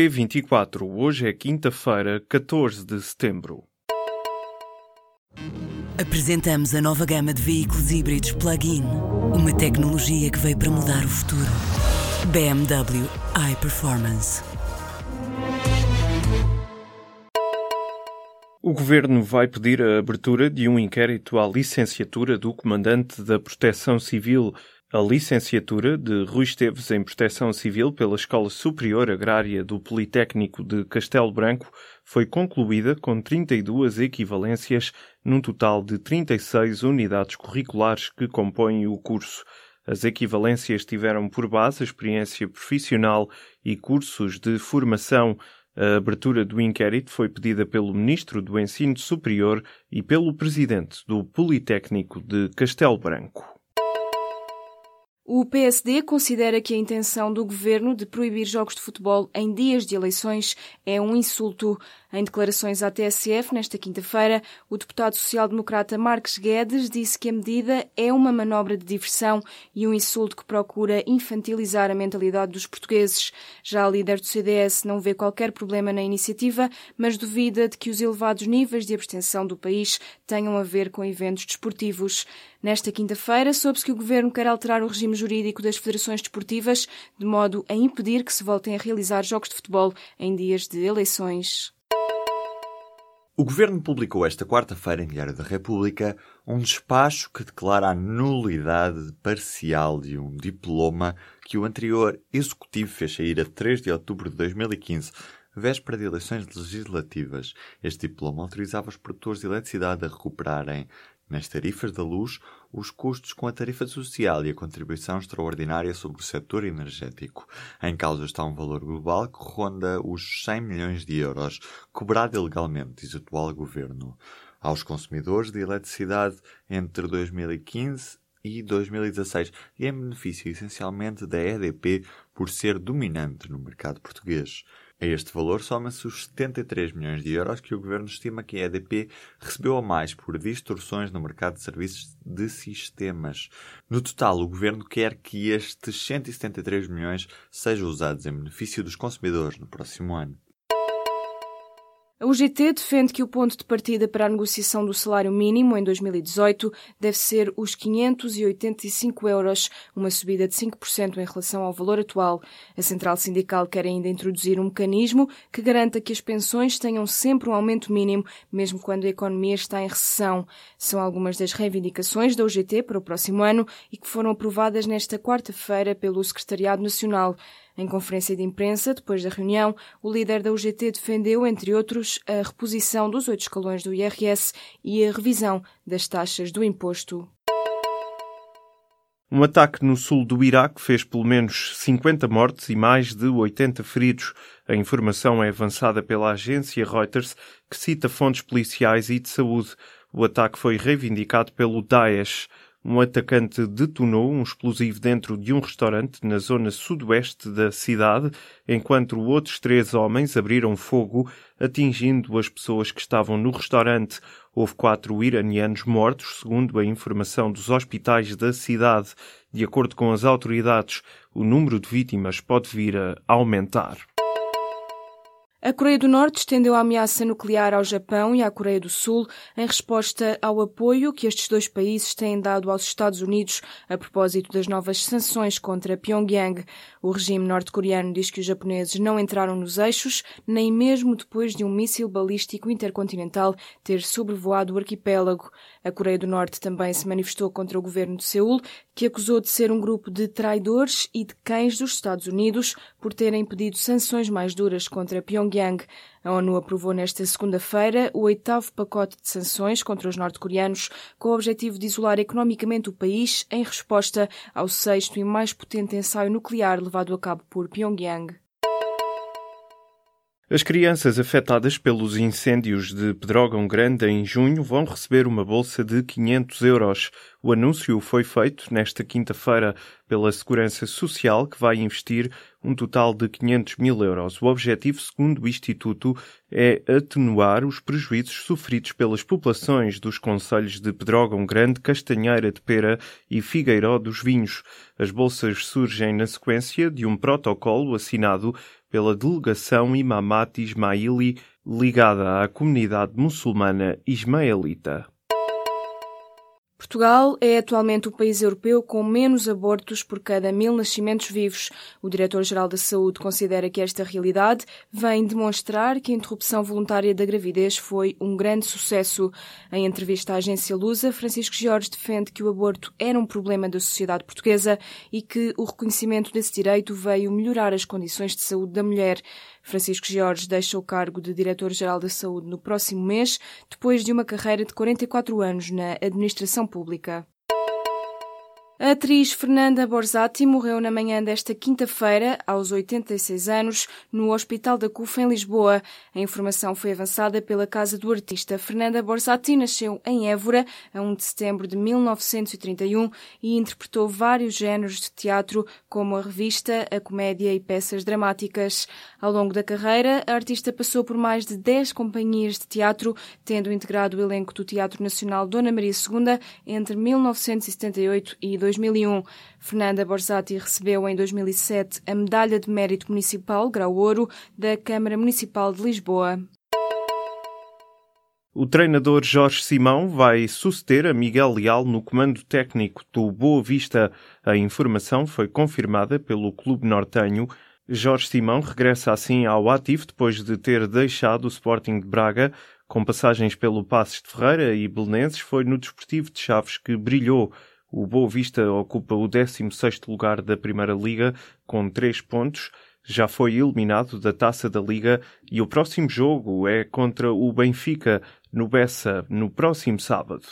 P24. Hoje é quinta-feira, 14 de setembro. Apresentamos a nova gama de veículos híbridos plug-in. Uma tecnologia que veio para mudar o futuro. BMW iPerformance. O Governo vai pedir a abertura de um inquérito à licenciatura do Comandante da Proteção Civil a licenciatura de Rui Esteves em Proteção Civil pela Escola Superior Agrária do Politécnico de Castelo Branco foi concluída com 32 equivalências, num total de 36 unidades curriculares que compõem o curso. As equivalências tiveram por base a experiência profissional e cursos de formação. A abertura do inquérito foi pedida pelo Ministro do Ensino Superior e pelo Presidente do Politécnico de Castelo Branco. O PSD considera que a intenção do governo de proibir jogos de futebol em dias de eleições é um insulto. Em declarações à TSF nesta quinta-feira, o deputado social-democrata Marques Guedes disse que a medida é uma manobra de diversão e um insulto que procura infantilizar a mentalidade dos portugueses. Já a líder do CDS não vê qualquer problema na iniciativa, mas duvida de que os elevados níveis de abstenção do país tenham a ver com eventos desportivos. Nesta quinta-feira, soube-se que o governo quer alterar o regime jurídico das federações desportivas de modo a impedir que se voltem a realizar jogos de futebol em dias de eleições. O Governo publicou esta quarta-feira em Diário da República um despacho que declara a nulidade parcial de um diploma que o anterior Executivo fez sair a 3 de outubro de 2015, véspera de eleições legislativas. Este diploma autorizava os produtores de eletricidade a recuperarem nas tarifas da luz os custos com a tarifa social e a contribuição extraordinária sobre o setor energético. Em causa está um valor global que ronda os 100 milhões de euros, cobrado ilegalmente, diz o atual governo, aos consumidores de eletricidade entre 2015 e 2016 e em benefício essencialmente da EDP por ser dominante no mercado português. A este valor soma-se os 73 milhões de euros que o governo estima que a EDP recebeu a mais por distorções no mercado de serviços de sistemas. No total, o governo quer que estes 173 milhões sejam usados em benefício dos consumidores no próximo ano. A UGT defende que o ponto de partida para a negociação do salário mínimo em 2018 deve ser os 585 euros, uma subida de 5% em relação ao valor atual. A Central Sindical quer ainda introduzir um mecanismo que garanta que as pensões tenham sempre um aumento mínimo, mesmo quando a economia está em recessão. São algumas das reivindicações da UGT para o próximo ano e que foram aprovadas nesta quarta-feira pelo Secretariado Nacional. Em conferência de imprensa, depois da reunião, o líder da UGT defendeu, entre outros, a reposição dos oito escalões do IRS e a revisão das taxas do imposto. Um ataque no sul do Iraque fez pelo menos 50 mortes e mais de 80 feridos. A informação é avançada pela agência Reuters, que cita fontes policiais e de saúde. O ataque foi reivindicado pelo Daesh um atacante detonou um explosivo dentro de um restaurante na zona sudoeste da cidade, enquanto outros três homens abriram fogo, atingindo as pessoas que estavam no restaurante. Houve quatro iranianos mortos, segundo a informação dos hospitais da cidade. De acordo com as autoridades, o número de vítimas pode vir a aumentar. A Coreia do Norte estendeu a ameaça nuclear ao Japão e à Coreia do Sul em resposta ao apoio que estes dois países têm dado aos Estados Unidos a propósito das novas sanções contra Pyongyang. O regime norte-coreano diz que os japoneses não entraram nos eixos, nem mesmo depois de um míssil balístico intercontinental ter sobrevoado o arquipélago. A Coreia do Norte também se manifestou contra o governo de Seul, que acusou de ser um grupo de traidores e de cães dos Estados Unidos por terem pedido sanções mais duras contra Pyongyang. A ONU aprovou nesta segunda-feira o oitavo pacote de sanções contra os norte-coreanos, com o objetivo de isolar economicamente o país em resposta ao sexto e mais potente ensaio nuclear levado a cabo por Pyongyang. As crianças afetadas pelos incêndios de Pedrógão Grande em junho vão receber uma bolsa de 500 euros. O anúncio foi feito nesta quinta-feira pela Segurança Social, que vai investir um total de 500 mil euros. O objetivo, segundo o Instituto, é atenuar os prejuízos sofridos pelas populações dos conselhos de Pedrógão Grande, Castanheira de Pera e Figueiró dos Vinhos. As bolsas surgem na sequência de um protocolo assinado pela delegação Imamat Ismaili ligada à comunidade muçulmana ismaelita. Portugal é atualmente o país europeu com menos abortos por cada mil nascimentos vivos. O Diretor-Geral da Saúde considera que esta realidade vem demonstrar que a interrupção voluntária da gravidez foi um grande sucesso. Em entrevista à agência Lusa, Francisco Jorge defende que o aborto era um problema da sociedade portuguesa e que o reconhecimento desse direito veio melhorar as condições de saúde da mulher. Francisco Jorge deixa o cargo de Diretor-Geral da Saúde no próximo mês, depois de uma carreira de 44 anos na administração pública. A atriz Fernanda Borzati morreu na manhã desta quinta-feira, aos 86 anos, no Hospital da CUF em Lisboa. A informação foi avançada pela casa do artista. Fernanda Borzati nasceu em Évora, a 1 de setembro de 1931 e interpretou vários géneros de teatro, como a revista, a comédia e peças dramáticas. Ao longo da carreira, a artista passou por mais de 10 companhias de teatro, tendo integrado o elenco do Teatro Nacional Dona Maria II entre 1978 e 2000. 2001. Fernanda Borzati recebeu em 2007 a Medalha de Mérito Municipal Grau Ouro da Câmara Municipal de Lisboa. O treinador Jorge Simão vai suceder a Miguel Leal no comando técnico do Boa Vista. A informação foi confirmada pelo clube nortenho. Jorge Simão regressa assim ao ativo depois de ter deixado o Sporting de Braga. Com passagens pelo Passos de Ferreira e Belenenses, foi no Desportivo de Chaves que brilhou. O Boa Vista ocupa o 16º lugar da Primeira Liga com 3 pontos. Já foi eliminado da Taça da Liga e o próximo jogo é contra o Benfica no Bessa no próximo sábado.